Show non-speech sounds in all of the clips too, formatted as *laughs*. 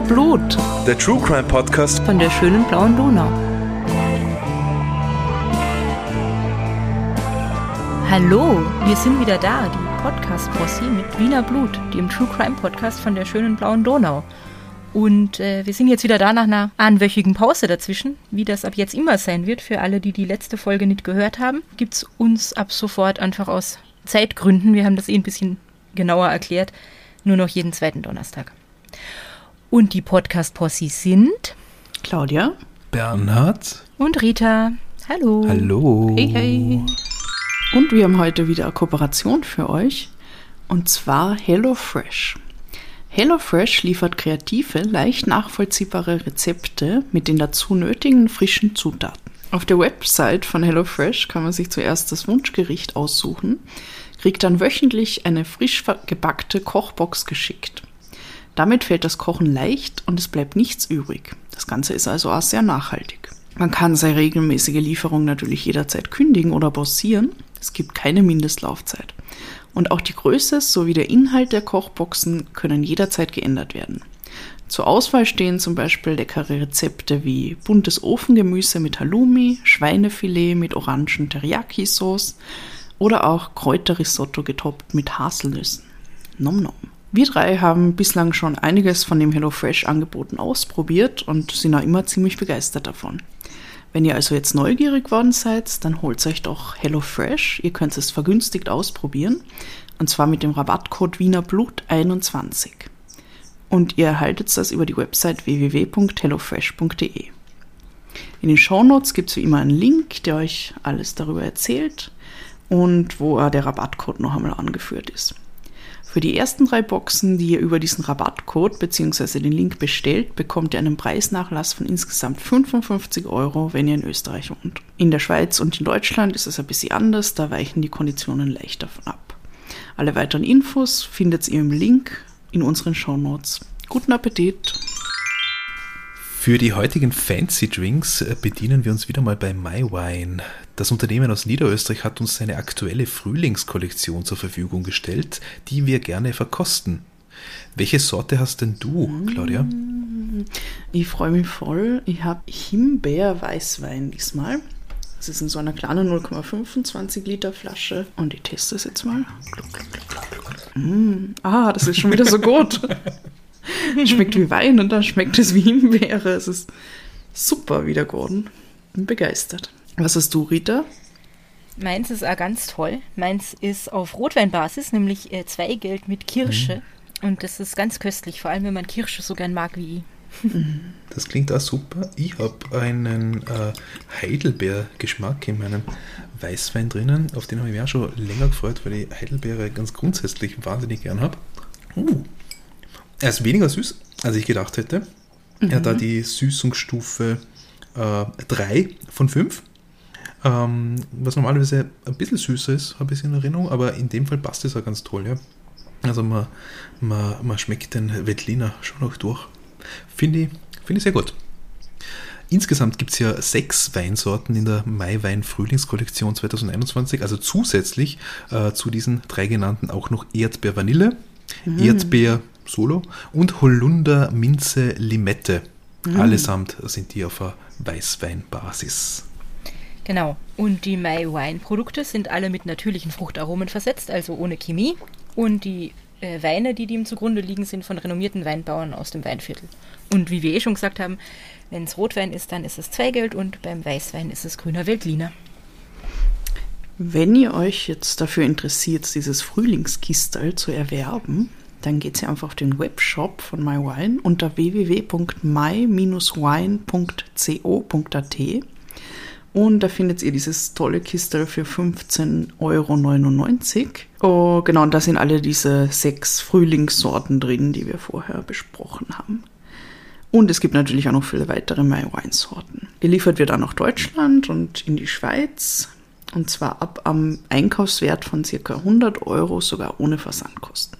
Wiener Blut. Der True Crime Podcast von der schönen blauen Donau. Hallo, wir sind wieder da, die Podcast-Posse mit Wiener Blut, dem True Crime Podcast von der schönen blauen Donau. Und äh, wir sind jetzt wieder da nach einer einwöchigen Pause dazwischen. Wie das ab jetzt immer sein wird, für alle, die die letzte Folge nicht gehört haben, gibt es uns ab sofort einfach aus Zeitgründen, wir haben das eh ein bisschen genauer erklärt, nur noch jeden zweiten Donnerstag. Und die Podcast-Possi sind Claudia, Bernhard und Rita. Hallo. Hallo. Hey, hey. Und wir haben heute wieder eine Kooperation für euch. Und zwar HelloFresh. HelloFresh liefert kreative, leicht nachvollziehbare Rezepte mit den dazu nötigen frischen Zutaten. Auf der Website von HelloFresh kann man sich zuerst das Wunschgericht aussuchen, kriegt dann wöchentlich eine frisch gebackte Kochbox geschickt. Damit fällt das Kochen leicht und es bleibt nichts übrig. Das Ganze ist also auch sehr nachhaltig. Man kann seine regelmäßige Lieferung natürlich jederzeit kündigen oder bossieren. Es gibt keine Mindestlaufzeit. Und auch die Größe sowie der Inhalt der Kochboxen können jederzeit geändert werden. Zur Auswahl stehen zum Beispiel leckere Rezepte wie buntes Ofengemüse mit Halloumi, Schweinefilet mit orangen Teriyaki-Sauce oder auch Kräuterrisotto getoppt mit Haselnüssen. Nom nom. Wir drei haben bislang schon einiges von dem HelloFresh-Angeboten ausprobiert und sind auch immer ziemlich begeistert davon. Wenn ihr also jetzt neugierig geworden seid, dann holt euch doch HelloFresh. Ihr könnt es vergünstigt ausprobieren. Und zwar mit dem Rabattcode WienerBlut21. Und ihr erhaltet das über die Website www.hellofresh.de. In den Shownotes gibt es wie immer einen Link, der euch alles darüber erzählt und wo der Rabattcode noch einmal angeführt ist. Für die ersten drei Boxen, die ihr über diesen Rabattcode bzw. den Link bestellt, bekommt ihr einen Preisnachlass von insgesamt 55 Euro, wenn ihr in Österreich wohnt. In der Schweiz und in Deutschland ist es ein bisschen anders, da weichen die Konditionen leicht davon ab. Alle weiteren Infos findet ihr im Link in unseren Shownotes. Guten Appetit! Für die heutigen Fancy Drinks äh, bedienen wir uns wieder mal bei MyWine. Das Unternehmen aus Niederösterreich hat uns seine aktuelle Frühlingskollektion zur Verfügung gestellt, die wir gerne verkosten. Welche Sorte hast denn du, Claudia? Ich freue mich voll. Ich habe Himbeer-Weißwein diesmal. Das ist in so einer kleinen 0,25 Liter Flasche. Und ich teste es jetzt mal. Mm. Ah, das ist schon wieder so gut. *laughs* schmeckt wie Wein und dann schmeckt es wie Himbeere. Es ist super wieder geworden. Bin begeistert. Was hast du, Rita? Meins ist auch ganz toll. Meins ist auf Rotweinbasis, nämlich äh, Zweigeld mit Kirsche. Mhm. Und das ist ganz köstlich, vor allem wenn man Kirsche so gern mag wie ich. *laughs* Das klingt auch super. Ich habe einen äh, Heidelbeer-Geschmack in meinem Weißwein drinnen. Auf den habe ich mich auch schon länger gefreut, weil ich Heidelbeere ganz grundsätzlich wahnsinnig gern habe. Uh, er ist weniger süß, als ich gedacht hätte. Mhm. Er hat da die Süßungsstufe 3 äh, von 5. Ähm, was normalerweise ein bisschen süßer ist, habe ich in Erinnerung, aber in dem Fall passt es auch ganz toll, ja. Also man, man, man schmeckt den Wettliner schon noch durch. Finde ich, find ich sehr gut. Insgesamt gibt es ja sechs Weinsorten in der Maiwein-Frühlingskollektion 2021, also zusätzlich äh, zu diesen drei genannten auch noch Erdbeer-Vanille, mhm. Erdbeer Solo und Holunder Minze Limette. Mhm. Allesamt sind die auf einer Weißweinbasis. Genau. Und die My Wine Produkte sind alle mit natürlichen Fruchtaromen versetzt, also ohne Chemie. Und die äh, Weine, die dem zugrunde liegen, sind von renommierten Weinbauern aus dem Weinviertel. Und wie wir eh schon gesagt haben, wenn es Rotwein ist, dann ist es Zweigeld und beim Weißwein ist es grüner Veltliner. Wenn ihr euch jetzt dafür interessiert, dieses Frühlingskistal zu erwerben, dann geht ihr einfach auf den Webshop von MyWine unter www.my-wine.co.at und da findet ihr dieses tolle Kistel für 15,99 Euro. Oh, genau, und da sind alle diese sechs Frühlingssorten drin, die wir vorher besprochen haben. Und es gibt natürlich auch noch viele weitere MyWine-Sorten. Geliefert wird auch nach Deutschland und in die Schweiz. Und zwar ab am Einkaufswert von ca. 100 Euro, sogar ohne Versandkosten.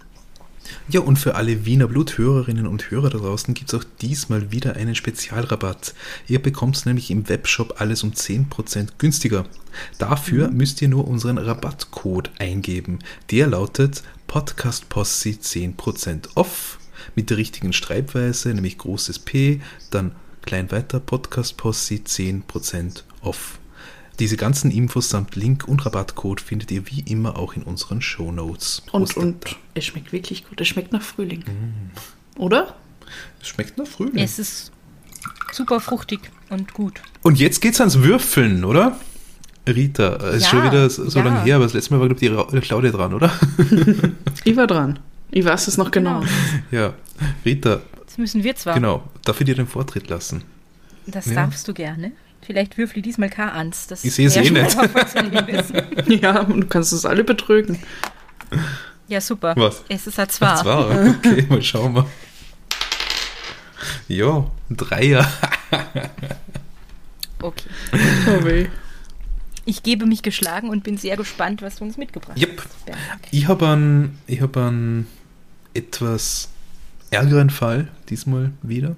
Ja, und für alle Wiener Bluthörerinnen und Hörer da draußen gibt es auch diesmal wieder einen Spezialrabatt. Ihr bekommt nämlich im Webshop alles um 10% günstiger. Dafür mhm. müsst ihr nur unseren Rabattcode eingeben. Der lautet podcastposse 10% off mit der richtigen Schreibweise, nämlich großes P, dann klein weiter Podcast Posse 10% off. Diese ganzen Infos samt Link und Rabattcode findet ihr wie immer auch in unseren Show Notes. Und, und es schmeckt wirklich gut. Es schmeckt nach Frühling. Oder? Es schmeckt nach Frühling. Es ist super fruchtig und gut. Und jetzt geht's ans Würfeln, oder? Rita, es ist Ja, schon wieder so ja. lange her, aber das letzte Mal war, glaube ich, die Claudia dran, oder? *laughs* Ich war dran. Ich weiß es noch genau. ja. Rita, Das müssen wir zwar. genau. Darf ich dir den Vortritt lassen? Das Ja. darfst du gerne. Vielleicht würfel ich diesmal kein ans. Das Ich sehe es eh nicht. *laughs* Ja, und du kannst uns alle betrügen. Ja, super. Was? Es ist ein Zwar. Das war, okay, *laughs* mal schauen wir. Ja, ein Dreier. *laughs* Okay. Oh weh. Ich gebe mich geschlagen und bin sehr gespannt, was du uns mitgebracht Yep. hast. Ich habe einen, ich hab einen etwas ärgeren Fall, diesmal wieder.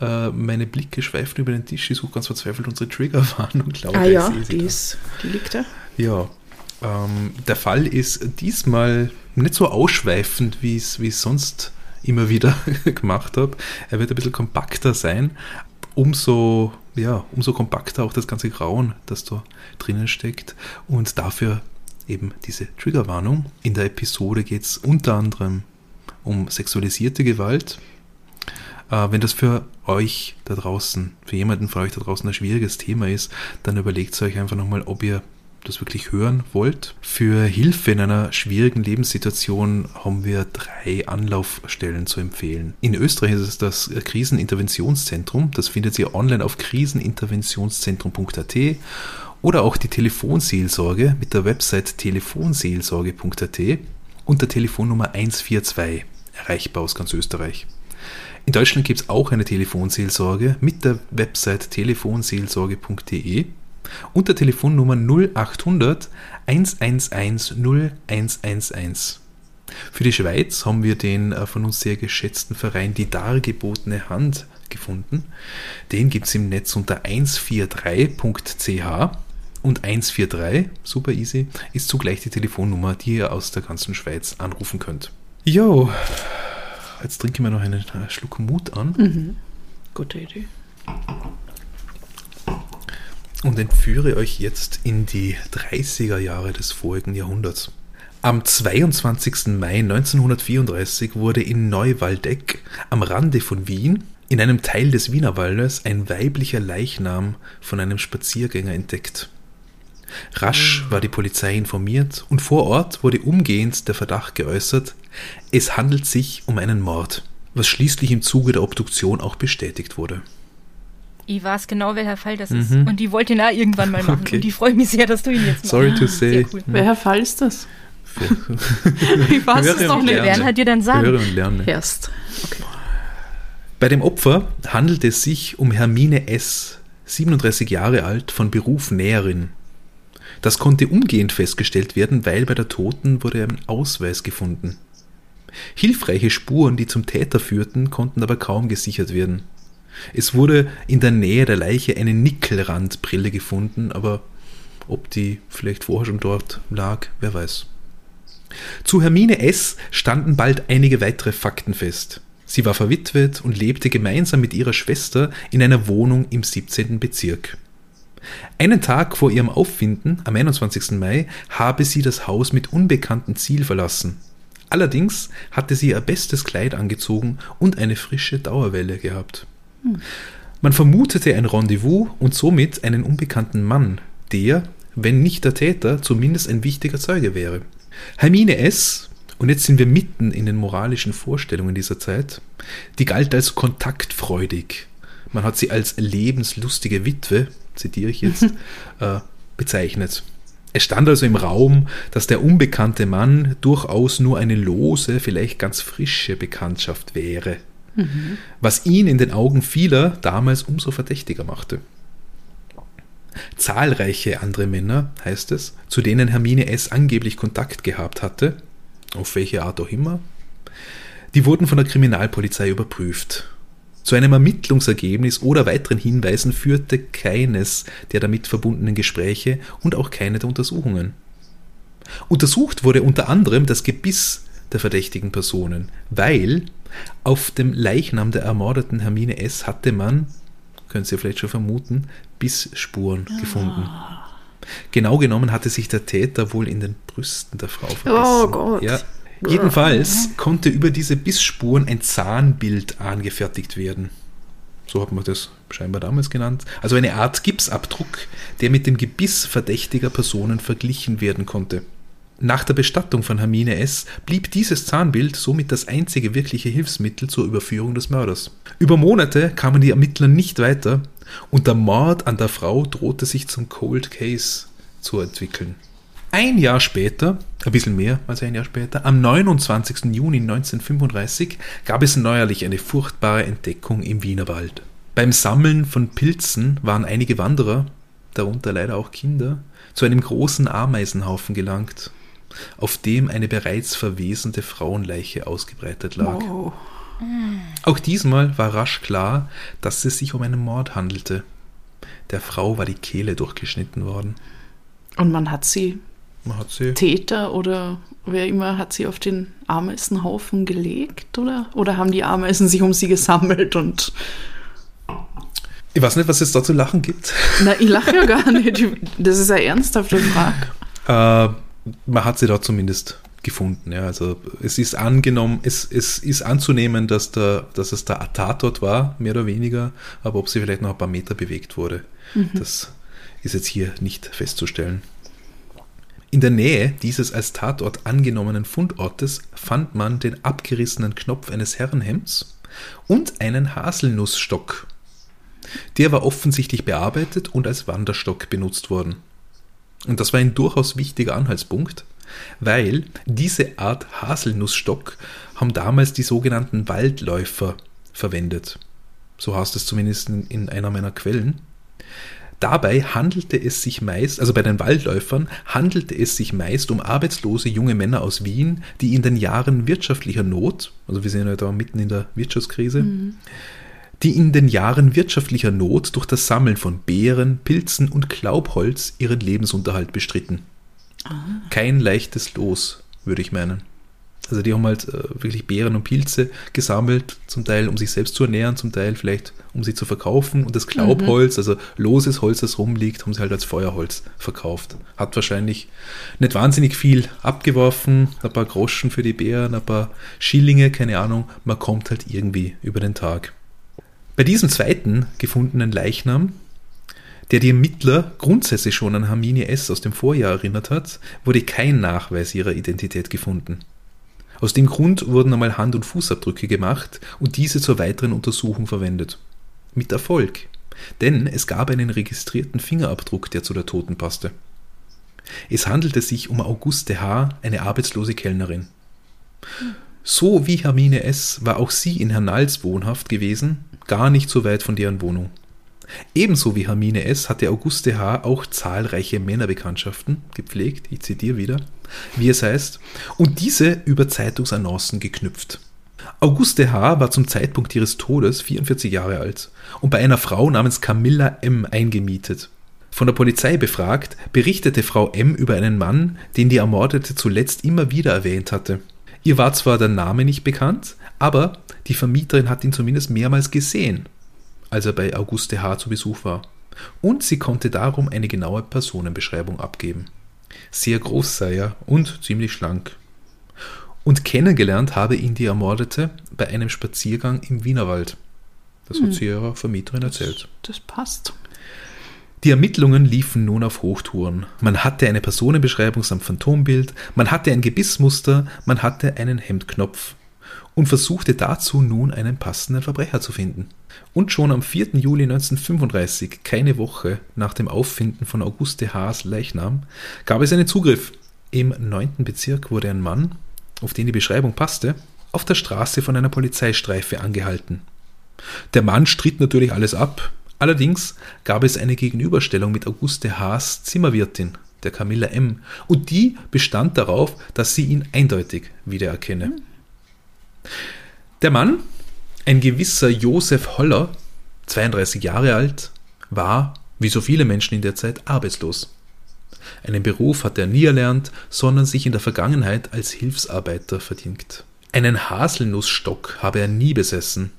Äh, meine Blicke schweifen über den Tisch, ich suche ganz verzweifelt unsere Triggerwarnung. Claudia, Ah ja, ich sehe sie die, da. ist, die liegt da. Ja, ähm, der Fall ist diesmal nicht so ausschweifend, wie ich es sonst immer wieder *laughs* gemacht habe. Er wird ein bisschen kompakter sein. Umso, ja, umso kompakter auch das ganze Grauen, das da drinnen steckt. Und dafür eben diese Triggerwarnung. In der Episode geht es unter anderem um sexualisierte Gewalt. Äh, wenn das für euch da draußen, für jemanden von euch da draußen ein schwieriges Thema ist, dann überlegt euch einfach nochmal, ob ihr das wirklich hören wollt. Für Hilfe in einer schwierigen Lebenssituation haben wir drei Anlaufstellen zu empfehlen. In Österreich ist es das Kriseninterventionszentrum. Das findet ihr online auf kriseninterventionszentrum.at oder auch die Telefonseelsorge mit der Website telefonseelsorge.at und der Telefonnummer 142, erreichbar aus ganz Österreich. In Deutschland gibt es auch eine Telefonseelsorge mit der Website telefonseelsorge.de und der Telefonnummer 0800 111 0111. Für die Schweiz haben wir den äh, von uns sehr geschätzten Verein Die Dargebotene Hand gefunden. Den gibt es im Netz unter 143.ch und 143, super easy, ist zugleich die Telefonnummer, die ihr aus der ganzen Schweiz anrufen könnt. Jo, jetzt trinke ich mir noch einen äh, Schluck Mut an. Gute Idee. und entführe euch jetzt in die 30er Jahre des vorigen Jahrhunderts. Am 22. Mai 1934 wurde in Neuwaldeck am Rande von Wien in einem Teil des Wienerwaldes ein weiblicher Leichnam von einem Spaziergänger entdeckt. Rasch war die Polizei informiert und vor Ort wurde umgehend der Verdacht geäußert, es handelt sich um einen Mord, was schließlich im Zuge der Obduktion auch bestätigt wurde. Ich weiß genau, welcher Fall das ist. Und die wollte ihn auch irgendwann mal machen. Okay. Und ich freue mich sehr, dass du ihn jetzt machst. Sorry to say. Sehr cool. Welcher Fall ist das? *laughs* Ich weiß es noch und nicht. lerne. Werden halt dir dann sagen. Höre und lerne. Erst. Okay. Bei dem Opfer handelt es sich um Hermine S., 37 Jahre alt, von Beruf Näherin. Das konnte umgehend festgestellt werden, weil bei der Toten wurde ein Ausweis gefunden. Hilfreiche Spuren, die zum Täter führten, konnten aber kaum gesichert werden. Es wurde in der Nähe der Leiche eine Nickelrandbrille gefunden, aber ob die vielleicht vorher schon dort lag, wer weiß. Zu Hermine S. standen bald einige weitere Fakten fest. Sie war verwitwet und lebte gemeinsam mit ihrer Schwester in einer Wohnung im 17. Bezirk. Einen Tag vor ihrem Auffinden, am 21. Mai, habe sie das Haus mit unbekanntem Ziel verlassen. Allerdings hatte sie ihr bestes Kleid angezogen und eine frische Dauerwelle gehabt. Man vermutete ein Rendezvous und somit einen unbekannten Mann, der, wenn nicht der Täter, zumindest ein wichtiger Zeuge wäre. Hermine S., und jetzt sind wir mitten in den moralischen Vorstellungen dieser Zeit, die galt als kontaktfreudig. Man hat sie als lebenslustige Witwe, zitiere ich jetzt, *laughs* äh, bezeichnet. Es stand also im Raum, dass der unbekannte Mann durchaus nur eine lose, vielleicht ganz frische Bekanntschaft wäre, was ihn in den Augen vieler damals umso verdächtiger machte. Zahlreiche andere Männer, heißt es, zu denen Hermine S. angeblich Kontakt gehabt hatte, auf welche Art auch immer, die wurden von der Kriminalpolizei überprüft. Zu einem Ermittlungsergebnis oder weiteren Hinweisen führte keines der damit verbundenen Gespräche und auch keine der Untersuchungen. Untersucht wurde unter anderem das Gebiss der verdächtigen Personen, weil auf dem Leichnam der ermordeten Hermine S. hatte man, können Sie vielleicht schon vermuten, Bissspuren Ah. gefunden. Genau genommen hatte sich der Täter wohl in den Brüsten der Frau verbissen. Oh Gott. Ja. Jedenfalls konnte über diese Bissspuren ein Zahnbild angefertigt werden. So hat man das scheinbar damals genannt. Also eine Art Gipsabdruck, der mit dem Gebiss verdächtiger Personen verglichen werden konnte. Nach der Bestattung von Hermine S. blieb dieses Zahnbild somit das einzige wirkliche Hilfsmittel zur Überführung des Mörders. Über Monate kamen die Ermittler nicht weiter und der Mord an der Frau drohte sich zum Cold Case zu entwickeln. Ein Jahr später, ein bisschen mehr als ein Jahr später, am 29. Juni 1935 gab es neuerlich eine furchtbare Entdeckung im Wienerwald. Beim Sammeln von Pilzen waren einige Wanderer, darunter leider auch Kinder, zu einem großen Ameisenhaufen gelangt, auf dem eine bereits verwesende Frauenleiche ausgebreitet lag. Wow. Auch diesmal war rasch klar, dass es sich um einen Mord handelte. Der Frau war die Kehle durchgeschnitten worden. Und man hat sie, Man hat sie Täter oder wer immer, hat sie auf den Ameisenhaufen gelegt, oder? Oder haben die Ameisen sich um sie gesammelt und. Ich weiß nicht, was es da zu lachen gibt. Na, ich lache ja gar nicht. Das ist eine ernsthafte Frage. Äh, man hat sie da zumindest gefunden. Ja. Also es ist angenommen, es, es ist anzunehmen, dass, der, dass es der Tatort war, mehr oder weniger, aber ob sie vielleicht noch ein paar Meter bewegt wurde, das ist jetzt hier nicht festzustellen. In der Nähe dieses als Tatort angenommenen Fundortes fand man den abgerissenen Knopf eines Herrenhemds und einen Haselnussstock. Der war offensichtlich bearbeitet und als Wanderstock benutzt worden. Und das war ein durchaus wichtiger Anhaltspunkt, weil diese Art Haselnussstock haben damals die sogenannten Waldläufer verwendet. So heißt es zumindest in, in einer meiner Quellen. Dabei handelte es sich meist, also bei den Waldläufern, handelte es sich meist um arbeitslose junge Männer aus Wien, die in den Jahren wirtschaftlicher Not, also wir sind ja da mitten in der Wirtschaftskrise, die in den Jahren wirtschaftlicher Not durch das Sammeln von Beeren, Pilzen und Klaubholz ihren Lebensunterhalt bestritten. Kein leichtes Los, würde ich meinen. Also die haben halt äh, wirklich Beeren und Pilze gesammelt, zum Teil um sich selbst zu ernähren, zum Teil vielleicht um sie zu verkaufen. Und das Klaubholz, also loses Holz, das rumliegt, haben sie halt als Feuerholz verkauft. Hat wahrscheinlich nicht wahnsinnig viel abgeworfen, ein paar Groschen für die Beeren, ein paar Schillinge, keine Ahnung. Man kommt halt irgendwie über den Tag. Bei diesem zweiten gefundenen Leichnam, der die Ermittler grundsätzlich schon an Hermine S. aus dem Vorjahr erinnert hat, wurde kein Nachweis ihrer Identität gefunden. Aus dem Grund wurden einmal Hand- und Fußabdrücke gemacht und diese zur weiteren Untersuchung verwendet. Mit Erfolg, denn es gab einen registrierten Fingerabdruck, der zu der Toten passte. Es handelte sich um Auguste H., eine arbeitslose Kellnerin. So wie Hermine S. war auch sie in Hernals wohnhaft gewesen, gar nicht so weit von deren Wohnung. Ebenso wie Hermine S. hatte Auguste H. auch zahlreiche Männerbekanntschaften gepflegt, ich zitiere wieder, wie es heißt, und diese über Zeitungsannoncen geknüpft. Auguste H. war zum Zeitpunkt ihres Todes 44 Jahre alt und bei einer Frau namens Camilla M. eingemietet. Von der Polizei befragt, berichtete Frau M. über einen Mann, den die Ermordete zuletzt immer wieder erwähnt hatte. Ihr war zwar der Name nicht bekannt, aber die Vermieterin hat ihn zumindest mehrmals gesehen, als er bei Auguste H. zu Besuch war. Und sie konnte darum eine genaue Personenbeschreibung abgeben. Sehr groß sei er und ziemlich schlank. Und kennengelernt habe ihn die Ermordete bei einem Spaziergang im Wienerwald. Das hat sie ihrer Vermieterin erzählt. Das passt. Die Ermittlungen liefen nun auf Hochtouren. Man hatte eine Personenbeschreibung samt Phantombild, man hatte ein Gebissmuster, man hatte einen Hemdknopf und versuchte dazu nun einen passenden Verbrecher zu finden. Und schon am 4. Juli 1935, keine Woche nach dem Auffinden von Auguste Haas Leichnam, gab es einen Zugriff. Im 9. Bezirk wurde ein Mann, auf den die Beschreibung passte, auf der Straße von einer Polizeistreife angehalten. Der Mann stritt natürlich alles ab, allerdings gab es eine Gegenüberstellung mit Auguste Haas Zimmerwirtin, der Camilla M., und die bestand darauf, dass sie ihn eindeutig wiedererkenne. Der Mann, ein gewisser Josef Holler, 32 Jahre alt, war, wie so viele Menschen in der Zeit, arbeitslos. Einen Beruf hat er nie erlernt, sondern sich in der Vergangenheit als Hilfsarbeiter verdient. Einen Haselnussstock habe er nie besessen.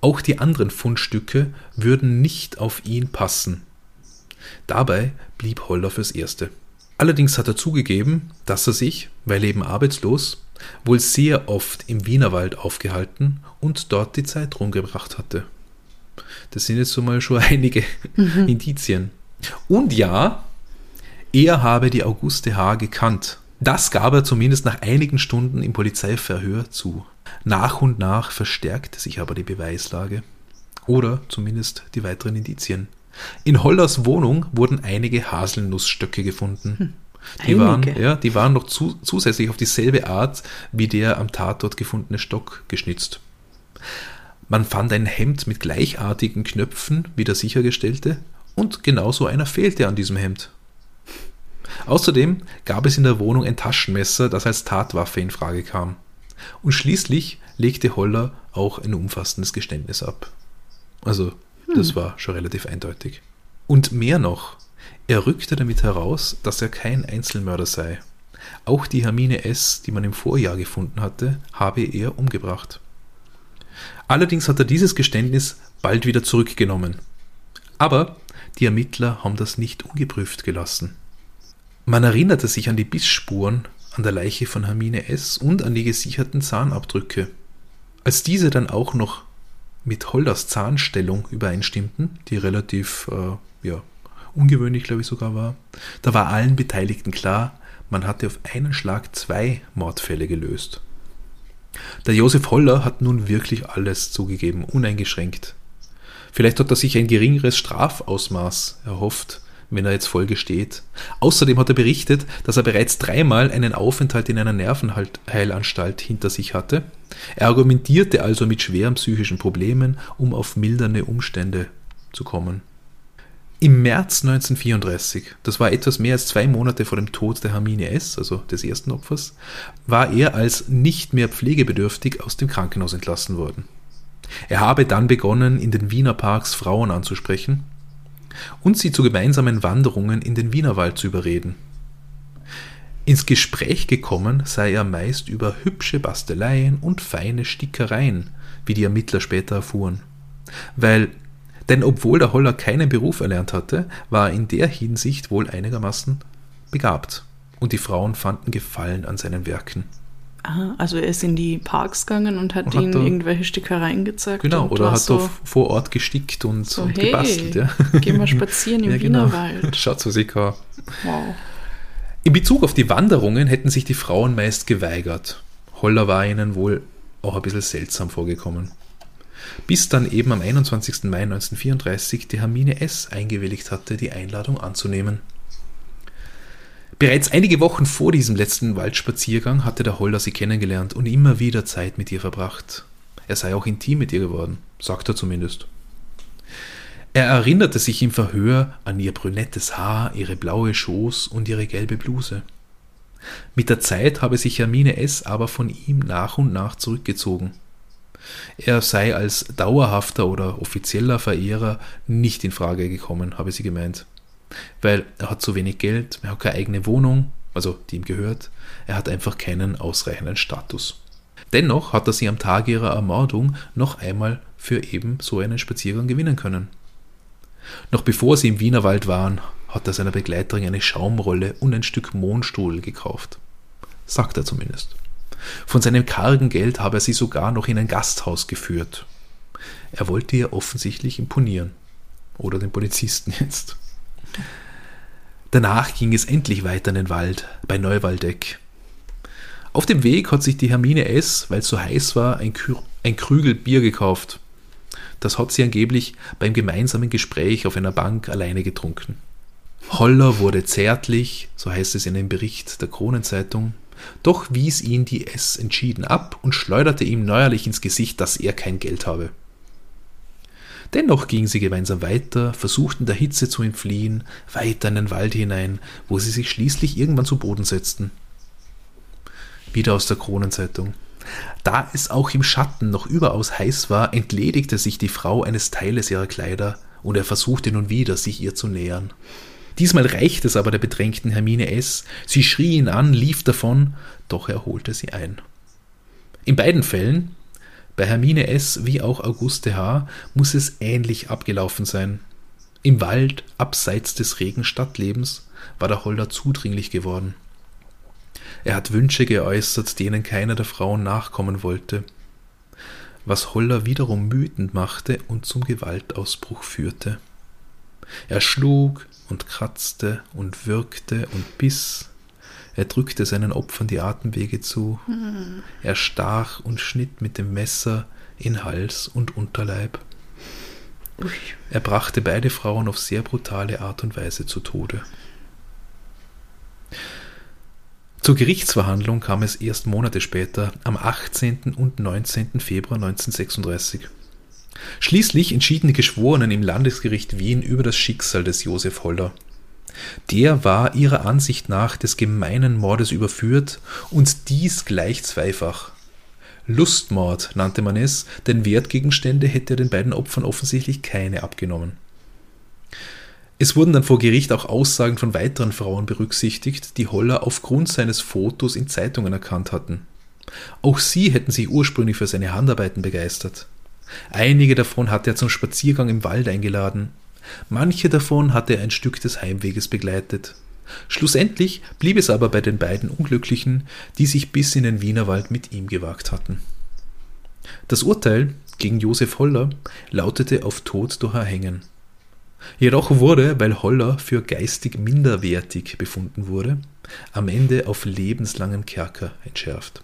Auch die anderen Fundstücke würden nicht auf ihn passen. Dabei blieb Holler fürs Erste. Allerdings hat er zugegeben, dass er sich, weil eben arbeitslos, wohl sehr oft im Wienerwald aufgehalten und dort die Zeit rumgebracht hatte. Das sind jetzt so mal schon *laughs* einige mhm. Indizien. Und ja, er habe die Auguste H. gekannt. Das gab er zumindest nach einigen Stunden im Polizeiverhör zu. Nach und nach verstärkte sich aber die Beweislage. Oder zumindest die weiteren Indizien. In Hollers Wohnung wurden einige Haselnussstöcke gefunden. Hm. Die waren, ja, die waren noch zu, zusätzlich auf dieselbe Art wie der am Tatort gefundene Stock geschnitzt. Man fand ein Hemd mit gleichartigen Knöpfen wie der sichergestellte und genauso einer fehlte an diesem Hemd. Außerdem gab es in der Wohnung ein Taschenmesser, das als Tatwaffe in Frage kam. Und schließlich legte Holler auch ein umfassendes Geständnis ab. Also, das hm. war schon relativ eindeutig. Und mehr noch, er rückte damit heraus, dass er kein Einzelmörder sei. Auch die Hermine S., die man im Vorjahr gefunden hatte, habe er umgebracht. Allerdings hat er dieses Geständnis bald wieder zurückgenommen. Aber die Ermittler haben das nicht ungeprüft gelassen. Man erinnerte sich an die Bissspuren an der Leiche von Hermine S. und an die gesicherten Zahnabdrücke. Als diese dann auch noch mit Holders Zahnstellung übereinstimmten, die relativ äh, ja, ungewöhnlich, glaube ich, sogar war, da war allen Beteiligten klar, man hatte auf einen Schlag zwei Mordfälle gelöst. Der Josef Holler hat nun wirklich alles zugegeben, uneingeschränkt. Vielleicht hat er sich ein geringeres Strafausmaß erhofft, wenn er jetzt voll gesteht. Außerdem hat er berichtet, dass er bereits dreimal einen Aufenthalt in einer Nervenheilanstalt hinter sich hatte. Er argumentierte also mit schweren psychischen Problemen, um auf mildernde Umstände zu kommen. Im März 1934, das war etwas mehr als zwei Monate vor dem Tod der Hermine S., also des ersten Opfers, war er als nicht mehr pflegebedürftig aus dem Krankenhaus entlassen worden. Er habe dann begonnen, in den Wiener Parks Frauen anzusprechen und sie zu gemeinsamen Wanderungen in den Wienerwald zu überreden. Ins Gespräch gekommen sei er meist über hübsche Basteleien und feine Stickereien, wie die Ermittler später erfuhren, weil denn obwohl der Holler keinen Beruf erlernt hatte, war er in der Hinsicht wohl einigermaßen begabt. Und die Frauen fanden Gefallen an seinen Werken. Aha, also er ist in die Parks gegangen und hat und ihnen hat irgendwelche Stickereien gezeigt. Genau, oder hat so vor Ort gestickt und, so, und hey, gebastelt. Ja. Gehen wir spazieren *laughs* im ja, genau. Wienerwald. *laughs* Schaut so sicher. Wow. In Bezug auf die Wanderungen hätten sich die Frauen meist geweigert. Holler war ihnen wohl auch ein bisschen seltsam vorgekommen bis dann eben am 21. Mai 1934 die Hermine S. eingewilligt hatte, die Einladung anzunehmen. Bereits einige Wochen vor diesem letzten Waldspaziergang hatte der Holder sie kennengelernt und immer wieder Zeit mit ihr verbracht. Er sei auch intim mit ihr geworden, sagt er zumindest. Er erinnerte sich im Verhör an ihr brünettes Haar, ihre blaue Schoß und ihre gelbe Bluse. Mit der Zeit habe sich Hermine S. aber von ihm nach und nach zurückgezogen. Er sei als dauerhafter oder offizieller Verehrer nicht in Frage gekommen, habe sie gemeint. Weil er hat zu wenig Geld, er hat keine eigene Wohnung, also die ihm gehört, er hat einfach keinen ausreichenden Status. Dennoch hat er sie am Tag ihrer Ermordung noch einmal für eben so einen Spaziergang gewinnen können. Noch bevor sie im Wienerwald waren, hat er seiner Begleiterin eine Schaumrolle und ein Stück Mohnstuhl gekauft. Sagt er zumindest. Von seinem kargen Geld habe er sie sogar noch in ein Gasthaus geführt. Er wollte ihr offensichtlich imponieren. Oder den Polizisten jetzt. Danach ging es endlich weiter in den Wald, bei Neuwaldeck. Auf dem Weg hat sich die Hermine S., weil es so heiß war, ein, Kü ein Krügel Bier gekauft. Das hat sie angeblich beim gemeinsamen Gespräch auf einer Bank alleine getrunken. Holler wurde zärtlich, so heißt es in einem Bericht der Kronenzeitung, doch wies ihn die S entschieden ab und schleuderte ihm neuerlich ins Gesicht, dass er kein Geld habe. Dennoch gingen sie gemeinsam weiter, versuchten der Hitze zu entfliehen, weiter in den Wald hinein, wo sie sich schließlich irgendwann zu Boden setzten. Wieder aus der Kronenzeitung. Da es auch im Schatten noch überaus heiß war, entledigte sich die Frau eines Teiles ihrer Kleider, und er versuchte nun wieder, sich ihr zu nähern. Diesmal reicht es aber der bedrängten Hermine S. Sie schrie ihn an, lief davon, doch er holte sie ein. In beiden Fällen, bei Hermine S. wie auch Auguste H., muss es ähnlich abgelaufen sein. Im Wald, abseits des regen Stadtlebens, war der Holder zudringlich geworden. Er hat Wünsche geäußert, denen keiner der Frauen nachkommen wollte, was Holler wiederum wütend machte und zum Gewaltausbruch führte. Er schlug und kratzte und würgte und biss. Er drückte seinen Opfern die Atemwege zu. Er stach und schnitt mit dem Messer in Hals und Unterleib. Er brachte beide Frauen auf sehr brutale Art und Weise zu Tode. Zur Gerichtsverhandlung kam es erst Monate später, am 18. und 19. Februar 1936. Schließlich entschieden die Geschworenen im Landesgericht Wien über das Schicksal des Josef Holler. Der war ihrer Ansicht nach des gemeinen Mordes überführt und dies gleich zweifach. Lustmord nannte man es, denn Wertgegenstände hätte er den beiden Opfern offensichtlich keine abgenommen. Es wurden dann vor Gericht auch Aussagen von weiteren Frauen berücksichtigt, die Holler aufgrund seines Fotos in Zeitungen erkannt hatten. Auch sie hätten sich ursprünglich für seine Handarbeiten begeistert. Einige davon hatte er zum Spaziergang im Wald eingeladen. Manche davon hatte er ein Stück des Heimweges begleitet. Schlussendlich blieb es aber bei den beiden Unglücklichen, die sich bis in den Wienerwald mit ihm gewagt hatten. Das Urteil gegen Josef Holler lautete auf Tod durch Erhängen. Jedoch wurde, weil Holler für geistig minderwertig befunden wurde, am Ende auf lebenslangen Kerker entschärft.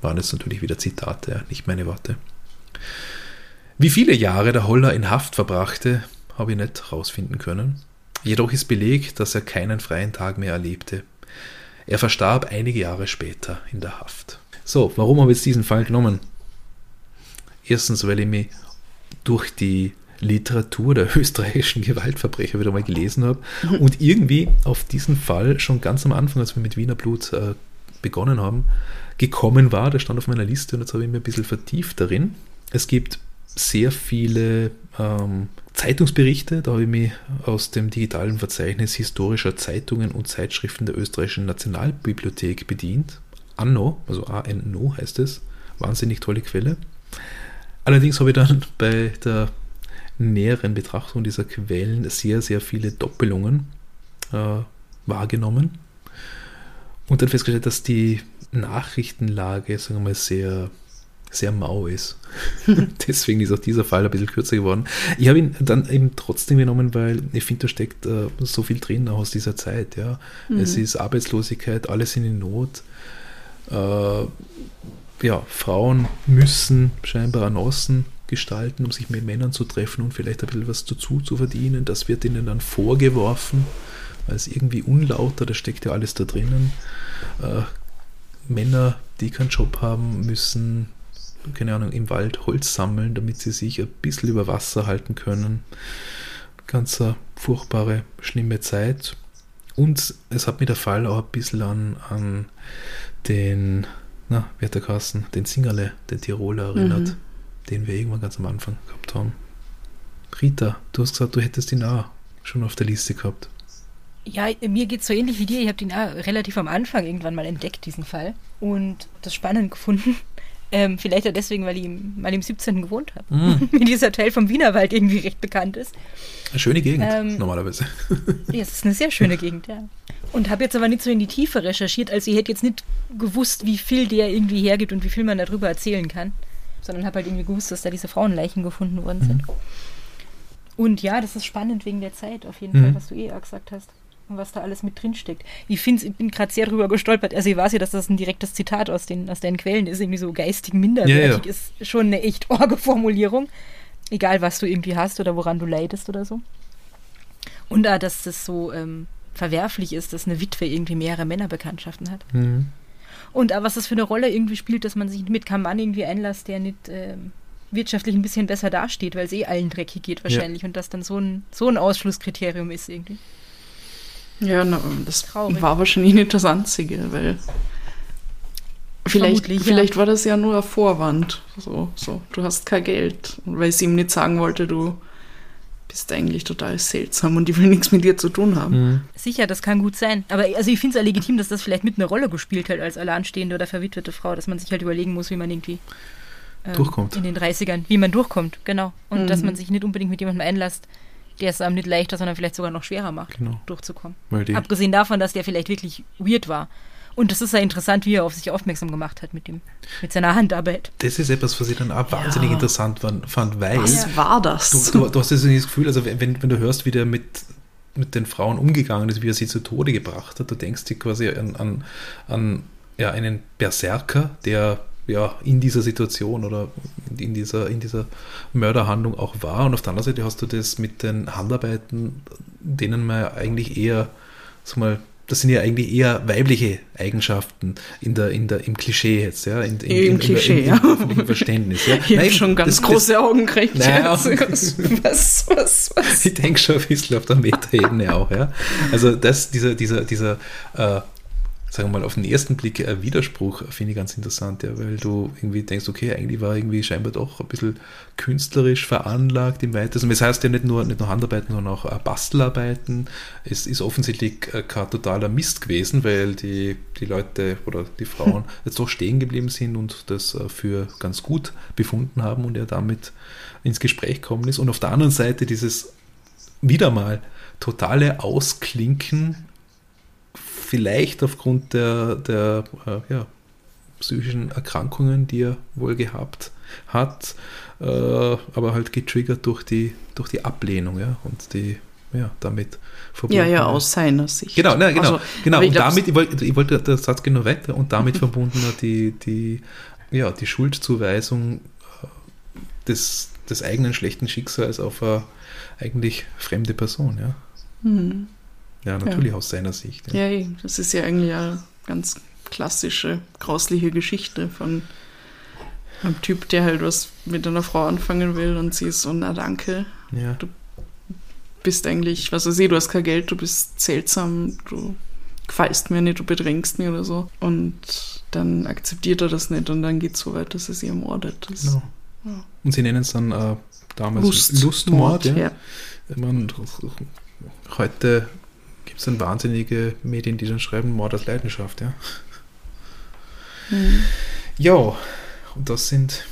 Waren jetzt natürlich wieder Zitate, nicht meine Worte. Wie viele Jahre der Holler in Haft verbrachte, habe ich nicht herausfinden können. Jedoch ist belegt, dass er keinen freien Tag mehr erlebte. Er verstarb einige Jahre später in der Haft. So, warum habe ich jetzt diesen Fall genommen? Erstens, weil ich mich durch die Literatur der *laughs* österreichischen Gewaltverbrecher wieder mal gelesen habe *laughs* und irgendwie auf diesen Fall schon ganz am Anfang, als wir mit Wiener Blut äh, begonnen haben, gekommen war. Der stand auf meiner Liste und jetzt habe ich mir ein bisschen vertieft darin. Es gibt sehr viele ähm, Zeitungsberichte, da habe ich mich aus dem digitalen Verzeichnis historischer Zeitungen und Zeitschriften der österreichischen Nationalbibliothek bedient. Anno, also A-N-O heißt es, wahnsinnig tolle Quelle. Allerdings habe ich dann *laughs* bei der näheren Betrachtung dieser Quellen sehr, sehr viele Doppelungen äh, wahrgenommen und dann festgestellt, dass die Nachrichtenlage, sagen wir mal, sehr, sehr mau ist. *laughs* Deswegen ist auch dieser Fall ein bisschen kürzer geworden. Ich habe ihn dann eben trotzdem genommen, weil ich finde, da steckt äh, so viel drin aus dieser Zeit. Ja. Mhm. Es ist Arbeitslosigkeit, alle sind in Not. Äh, ja, Frauen müssen scheinbar an außen gestalten, um sich mit Männern zu treffen und vielleicht ein bisschen was dazu zu verdienen. Das wird ihnen dann vorgeworfen, weil es irgendwie unlauter, da steckt ja alles da drinnen. Äh, Männer, die keinen Job haben, müssen, keine Ahnung, im Wald Holz sammeln, damit sie sich ein bisschen über Wasser halten können. Ganz eine furchtbare, schlimme Zeit. Und es hat mir der Fall auch ein bisschen an, an den, na, wie hat der Kassen, den Singerle, den Tiroler erinnert. Mhm den wir irgendwann ganz am Anfang gehabt haben. Rita, du hast gesagt, du hättest ihn auch schon auf der Liste gehabt. Ja, mir geht es so ähnlich wie dir. Ich habe den auch relativ am Anfang irgendwann mal entdeckt, diesen Fall. Und das spannend gefunden. Ähm, vielleicht auch deswegen, weil ich im, mal im 17. gewohnt habe. Mm. Mir *laughs* dieser Teil vom Wienerwald irgendwie recht bekannt ist. Eine schöne Gegend, ähm, normalerweise. *laughs* ja, es ist eine sehr schöne Gegend, ja. Und habe jetzt aber nicht so in die Tiefe recherchiert. Also ich hätte jetzt nicht gewusst, wie viel der irgendwie hergibt und wie viel man darüber erzählen kann sondern habe halt irgendwie gewusst, dass da diese Frauenleichen gefunden worden sind. Mhm. Und ja, das ist spannend wegen der Zeit, auf jeden mhm. Fall, was du eh auch gesagt hast. Was da alles mit drin steckt. Ich finde, ich bin gerade sehr drüber gestolpert. Also ich weiß ja, dass das ein direktes Zitat aus den, aus deinen Quellen ist, irgendwie so geistig minderwertig ja, ja. ist schon eine echt *laughs* orge Formulierung. Egal, was du irgendwie hast oder woran du leidest oder so. Und da, dass das so ähm, verwerflich ist, dass eine Witwe irgendwie mehrere Männerbekanntschaften hat. Mhm. Und auch was das für eine Rolle irgendwie spielt, dass man sich mit keinem Mann irgendwie einlässt, der nicht äh, wirtschaftlich ein bisschen besser dasteht, weil es eh allen dreckig geht wahrscheinlich ja. und das dann so ein, so ein Ausschlusskriterium ist irgendwie. Ja, na, das Traurig. war wahrscheinlich nicht das Einzige, weil vielleicht, vielleicht ja. war das ja nur ein Vorwand. So, so, du hast kein Geld, weil sie ihm nicht sagen wollte, du bist eigentlich total seltsam und die will nichts mit dir zu tun haben. Mhm. Sicher, das kann gut sein. Aber also ich finde es ja legitim, dass das vielleicht mit eine Rolle gespielt hat als alleinstehende oder verwitwete Frau, dass man sich halt überlegen muss, wie man irgendwie ähm, Durchkommt. in den 30ern, wie man durchkommt, genau. Und Mhm. dass man sich nicht unbedingt mit jemandem einlässt, der es einem nicht leichter, sondern vielleicht sogar noch schwerer macht, Genau. durchzukommen. Weil die, Abgesehen davon, dass der vielleicht wirklich weird war. Und das ist ja interessant, wie er auf sich aufmerksam gemacht hat mit dem, mit seiner Handarbeit. das ist etwas, was ich dann auch wahnsinnig Ja. interessant fand, fand weil Was war das? du, du, du hast das Gefühl, also wenn, wenn du hörst, wie der mit, mit den Frauen umgegangen ist, wie er sie zu Tode gebracht hat, du denkst dir quasi an, an, an ja, einen Berserker, der ja in dieser Situation oder in dieser, in dieser Mörderhandlung auch war. Und auf der anderen Seite hast du das mit den Handarbeiten, denen man eigentlich eher, sag mal, das sind ja eigentlich eher weibliche Eigenschaften in der, in der, im Klischee jetzt, ja. In, in, Im in, Klischee, ja. im Verständnis. Ja. *laughs* Ich habe schon ganz das- große Augen gekriegt. Naja. *laughs* was, was, was? Ich denke schon ein bisschen auf der Metaebene auch, ja. Also das, dieser, dieser, dieser, äh, sagen wir mal, auf den ersten Blick äh, Widerspruch finde ich ganz interessant, ja, weil du irgendwie denkst, okay, eigentlich war irgendwie scheinbar doch ein bisschen künstlerisch veranlagt im Weitesten. Das heißt ja nicht nur, nicht nur Handarbeiten, sondern auch äh, Bastelarbeiten. Es ist offensichtlich äh, kein totaler Mist gewesen, weil die, die Leute oder die *laughs* Frauen jetzt doch stehen geblieben sind und das äh, für ganz gut befunden haben und er damit ins Gespräch gekommen ist. Und auf der anderen Seite dieses wieder mal totale Ausklinken, vielleicht aufgrund der, der äh, ja, psychischen Erkrankungen, die er wohl gehabt hat, äh, aber halt getriggert durch die, durch die Ablehnung ja, und die ja, damit Ja, ja, verbundene- aus seiner Sicht. Genau, ne, genau. Also, genau. Und damit, ich wollte, ich wollte, der Satz geht noch weiter, und damit *laughs* verbundener die, die, ja, die Schuldzuweisung äh, des, des eigenen schlechten Schicksals auf eine eigentlich fremde Person, ja. Hm. Ja, natürlich aus seiner Sicht. Ja, eh, das ist ja eigentlich eine ganz klassische, grausliche Geschichte von einem Typ, der halt was mit einer Frau anfangen will und sie ist so, na danke, ja. Du- bist eigentlich, was weiß ich, du hast kein Geld, du bist seltsam, du gefällst mir nicht, du bedrängst mich oder so. Und dann akzeptiert er das nicht und dann geht es so weit, dass er sie ermordet. Das Genau. Ja. Und sie nennen es dann äh, damals Lust- Lustmord. Ja. ja. Ich meine, heute gibt es dann wahnsinnige Medien, die dann schreiben, Mord aus Leidenschaft. Ja, Hm. ja und das sind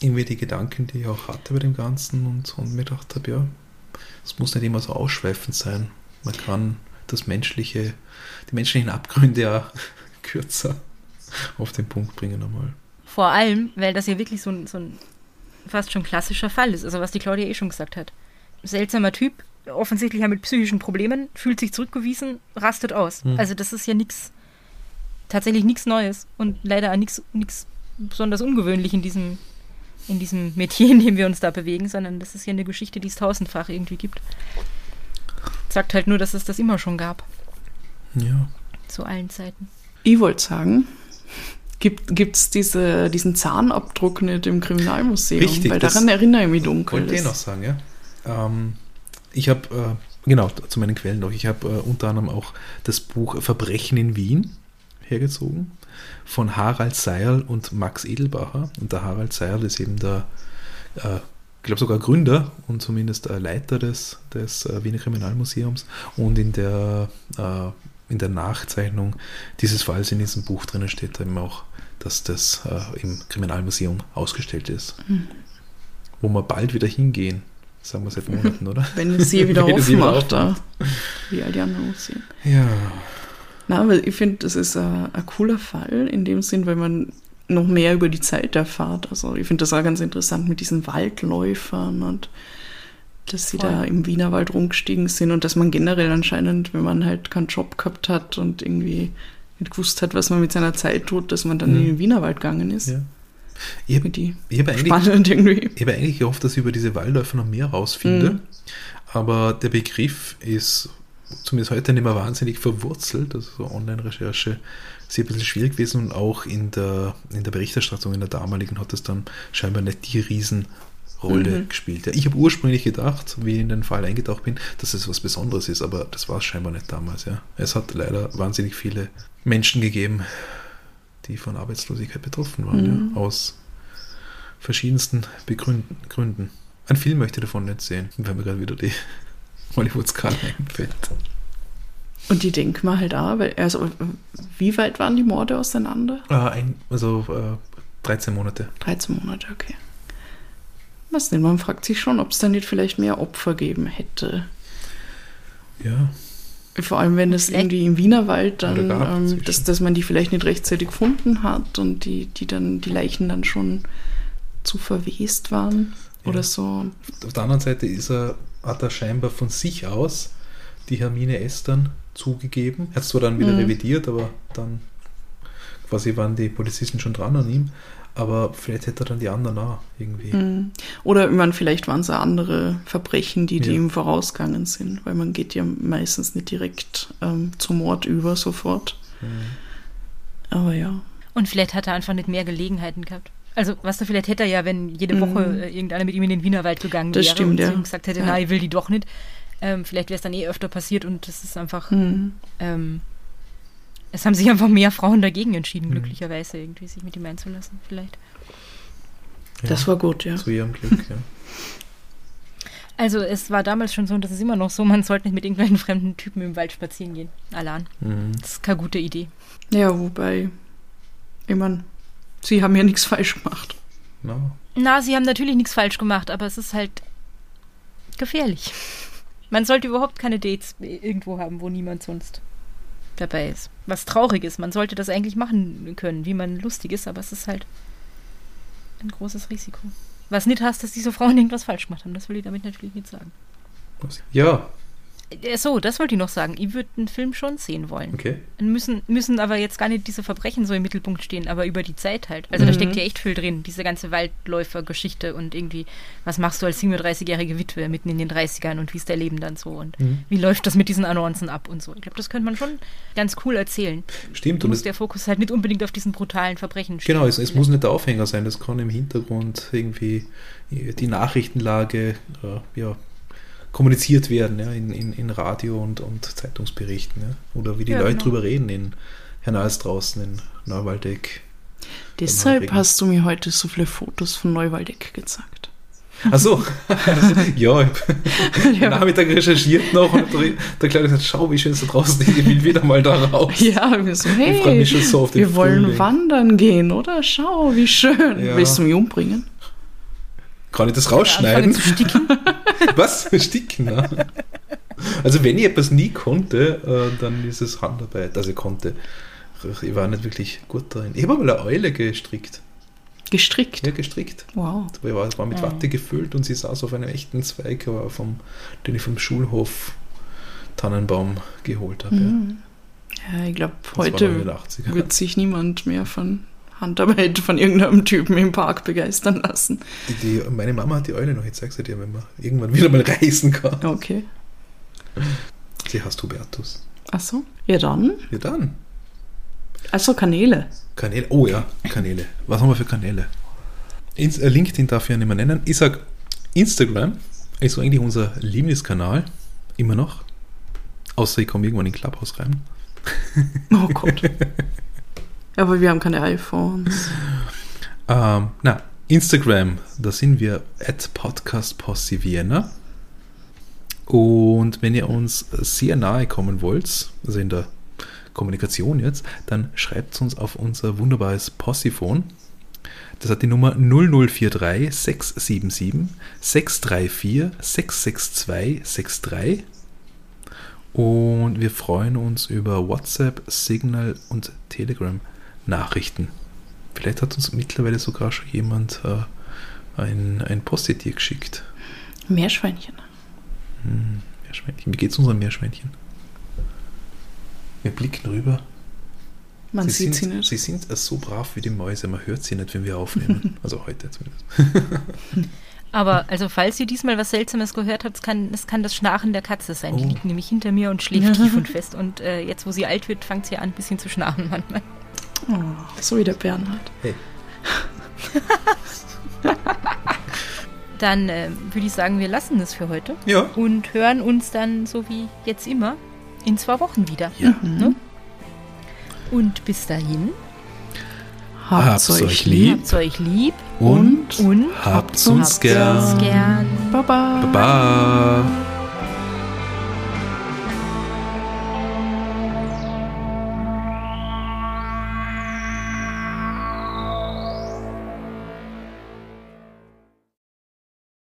irgendwie die Gedanken, die ich auch hatte bei dem Ganzen und, und mir gedacht habe, ja, es muss nicht immer so ausschweifend sein. Man kann das menschliche, die menschlichen Abgründe ja *laughs* kürzer auf den Punkt bringen einmal. Vor allem, weil das ja wirklich so ein, so ein fast schon klassischer Fall ist, also was die Claudia eh schon gesagt hat. Seltsamer Typ, offensichtlich ja mit psychischen Problemen, fühlt sich zurückgewiesen, rastet aus. Hm. Also das ist ja nichts, tatsächlich nichts Neues und leider auch nichts nichts besonders ungewöhnlich in diesem, in diesem Metier, in dem wir uns da bewegen, sondern das ist ja eine Geschichte, die es tausendfach irgendwie gibt. Sagt halt nur, dass es das immer schon gab, Ja. zu allen Zeiten. Ich wollte sagen, gibt es diese, diesen Zahnabdruck nicht im Kriminalmuseum? Richtig, Weil daran erinnere ich mich dunkel. Wollte ich Das- noch sagen, ja. Ähm, ich habe, äh, genau, zu meinen Quellen noch, ich habe äh, unter anderem auch das Buch Verbrechen in Wien hergezogen von Harald Seierl und Max Edelbacher. Und der Harald Seierl ist eben der, äh, ich glaube sogar Gründer und zumindest äh, Leiter des, des äh, Wiener Kriminalmuseums. Und in der, äh, in der Nachzeichnung dieses Falls in diesem Buch drinnen steht eben auch, dass das im Kriminalmuseum ausgestellt ist. Wo wir bald wieder hingehen. Sagen wir seit Monaten, oder? Wenn es sie *laughs* wieder aufmacht, da. Wie all die anderen Museen. Ja. Na, aber ich finde, das ist ein, ein cooler Fall in dem Sinn, weil man noch mehr über die Zeit erfahrt. Also ich finde das auch ganz interessant mit diesen Waldläufern und dass sie Voll. da im Wienerwald rumgestiegen sind und dass man generell anscheinend, wenn man halt keinen Job gehabt hat und irgendwie nicht gewusst hat, was man mit seiner Zeit tut, dass man dann Mhm. in den Wienerwald gegangen ist. ja. Ich habe hab eigentlich, spannend irgendwie. ich eigentlich gehofft, dass ich über diese Waldläufer noch mehr rausfinde. Mhm. Aber der Begriff ist zumindest heute nicht mehr wahnsinnig verwurzelt. Also so Online-Recherche ist ein bisschen schwierig gewesen und auch in der, in der Berichterstattung in der damaligen hat es dann scheinbar nicht die Riesenrolle Mhm. gespielt. Ja, ich habe ursprünglich gedacht, wie ich in den Fall eingetaucht bin, dass es was Besonderes ist, aber das war es scheinbar nicht damals. Ja. Es hat leider wahnsinnig viele Menschen gegeben, die von Arbeitslosigkeit betroffen waren, Mhm. ja, aus verschiedensten Begründen, Gründen. Einen Film möchte ich davon nicht sehen, weil mir gerade wieder die *laughs* Hollywood-Skala einfällt. Und die denken wir halt auch, weil, also, wie weit waren die Morde auseinander? Äh, ein, also äh, 13 Monate. 13 Monate, okay. Was denn? Man fragt sich schon, ob es da nicht vielleicht mehr Opfer geben hätte. Ja. Vor allem, wenn es irgendwie im Wienerwald dann, ähm, dass, dass man die vielleicht nicht rechtzeitig gefunden hat und die, die dann, die Leichen dann schon zu verwest waren Ja. oder so. Auf der anderen Seite ist er, hat er scheinbar von sich aus die Hermine dann zugegeben. Er hat es zwar dann wieder Mhm. revidiert, aber dann quasi waren die Polizisten schon dran an ihm. Aber vielleicht hätte er dann die anderen auch irgendwie. Mhm. Oder ich meine, vielleicht waren es auch andere Verbrechen, die, die Ja. ihm vorausgegangen sind, weil man geht ja meistens nicht direkt ähm, zum Mord über sofort. Mhm. Aber ja. Und vielleicht hat er einfach nicht mehr Gelegenheiten gehabt. Also, was du, vielleicht hätte er ja, wenn jede Mhm. Woche äh, irgendeiner mit ihm in den Wienerwald gegangen Das wäre stimmt, und ja. ihm gesagt hätte, Ja. na, ich will die doch nicht. Ähm, vielleicht wäre es dann eh öfter passiert und das ist einfach, Mhm. ähm, es haben sich einfach mehr Frauen dagegen entschieden, Mhm. glücklicherweise irgendwie sich mit ihm einzulassen, vielleicht. Ja, Das war gut, ja. zu ihrem Glück, ja. *laughs* Also, es war damals schon so und das ist immer noch so, man sollte nicht mit irgendwelchen fremden Typen im Wald spazieren gehen. Alan. Mhm. Das ist keine gute Idee. Ja, wobei, ich meine, sie haben ja nichts falsch gemacht. No. Na, sie haben natürlich nichts falsch gemacht, aber es ist halt gefährlich. Man sollte überhaupt keine Dates irgendwo haben, wo niemand sonst dabei ist. Was traurig ist. Man sollte das eigentlich machen können, wie man lustig ist, aber es ist halt ein großes Risiko. Was nicht heißt, dass diese Frauen irgendwas falsch gemacht haben. Das will ich damit natürlich nicht sagen. Ja, So, das wollte ich noch sagen. Ich würde einen Film schon sehen wollen. okay. Müssen, müssen aber jetzt gar nicht diese Verbrechen so im Mittelpunkt stehen, aber über die Zeit halt. Also da Mhm. steckt ja echt viel drin, diese ganze Waldläufer-Geschichte und irgendwie, was machst du als 37-jährige Witwe mitten in den 30ern und wie ist dein Leben dann so und Mhm. wie läuft das mit diesen Annoncen ab und so. Ich glaube, das könnte man schon ganz cool erzählen. Stimmt. Du Und muss der Fokus halt nicht unbedingt auf diesen brutalen Verbrechen stehen. genau, es, es muss nicht der Aufhänger sein. Das kann im Hintergrund irgendwie die Nachrichtenlage äh, ja, kommuniziert werden ja, in, in, in Radio und, und Zeitungsberichten. Ja. Oder wie die Ja, Leute genau. drüber reden in Hernals draußen, in Neuwaldeck. Deshalb hast du mir heute so viele Fotos von Neuwaldeck gezeigt. Achso, *laughs* ja, ich habe *laughs* Ja. Nachmittag recherchiert noch und der, Kleine gesagt, schau, wie schön es da draußen ist, ich will wieder mal da raus. Ja, wir so, hey, so wir wollen Frühling. wandern gehen, oder? Schau, wie schön. Ja. Willst du mich umbringen? Kann ich das rausschneiden? sticken. *laughs* Was? Sticken, ne? Also wenn ich etwas nie konnte, äh, dann ist es Handarbeit. Also ich konnte. Ich war nicht wirklich gut darin. Ich habe mal eine Eule gestrickt. Gestrickt. Ja, gestrickt. Wow. Ich war, war mit Mhm. Watte gefüllt und sie saß auf einem echten Zweig, vom, den ich vom Schulhof Tannenbaum geholt habe. Ja. Mhm. Ja, ich glaube, heute den 80ern. wird sich niemand mehr von Handarbeit von irgendeinem Typen im Park begeistern lassen. Die, meine Mama hat die Eule noch, ich zeig's dir, wenn man irgendwann wieder mal reisen kann. Okay. Sie heißt Hubertus. Achso. Ja, dann. Ja dann. Also Kanäle. Kanäle. Oh ja, Kanäle. Was haben wir für Kanäle? Ins, äh, LinkedIn darf ich ja nicht mehr nennen. Ich sag Instagram ist so eigentlich unser Lieblingskanal. Immer noch. Außer ich komme irgendwann in Clubhouse rein. Oh Gott. *laughs* Aber wir haben keine iPhones. Ähm, na, Instagram, da sind wir at Vienna. Und wenn ihr uns sehr nahe kommen wollt, also in der Kommunikation jetzt, dann schreibt uns auf unser wunderbares Possiphone. Das hat die Nummer 0043 677 634 662 63. Und wir freuen uns über WhatsApp, Signal und Telegram Nachrichten. Vielleicht hat uns mittlerweile sogar schon jemand äh, ein, ein Post-it dir geschickt. Meerschweinchen. Hm, Meerschweinchen. Wie geht's unseren Meerschweinchen? Wir blicken rüber. Man sie, sieht sind, sie nicht. sie sind äh, so brav wie die Mäuse. Man hört sie nicht, wenn wir aufnehmen. *laughs* also heute zumindest. *laughs* Aber also falls ihr diesmal was Seltsames gehört habt, es kann, es kann das Schnarchen der Katze sein. Die Oh. liegt nämlich hinter mir und schläft *laughs* tief und fest. Und äh, jetzt, wo sie alt wird, fängt sie an, ein bisschen zu schnarchen manchmal. Oh, so wie der Bernhard. Hey, *laughs* Dann äh, würde ich sagen, wir lassen es für heute ja. und hören uns dann, so wie jetzt immer, in zwei Wochen wieder. Ja. Mhm. Ne? Und bis dahin, Habt's euch lieb Habt's euch lieb und, und habt's uns habt's uns gern. gern. Baba. Baba.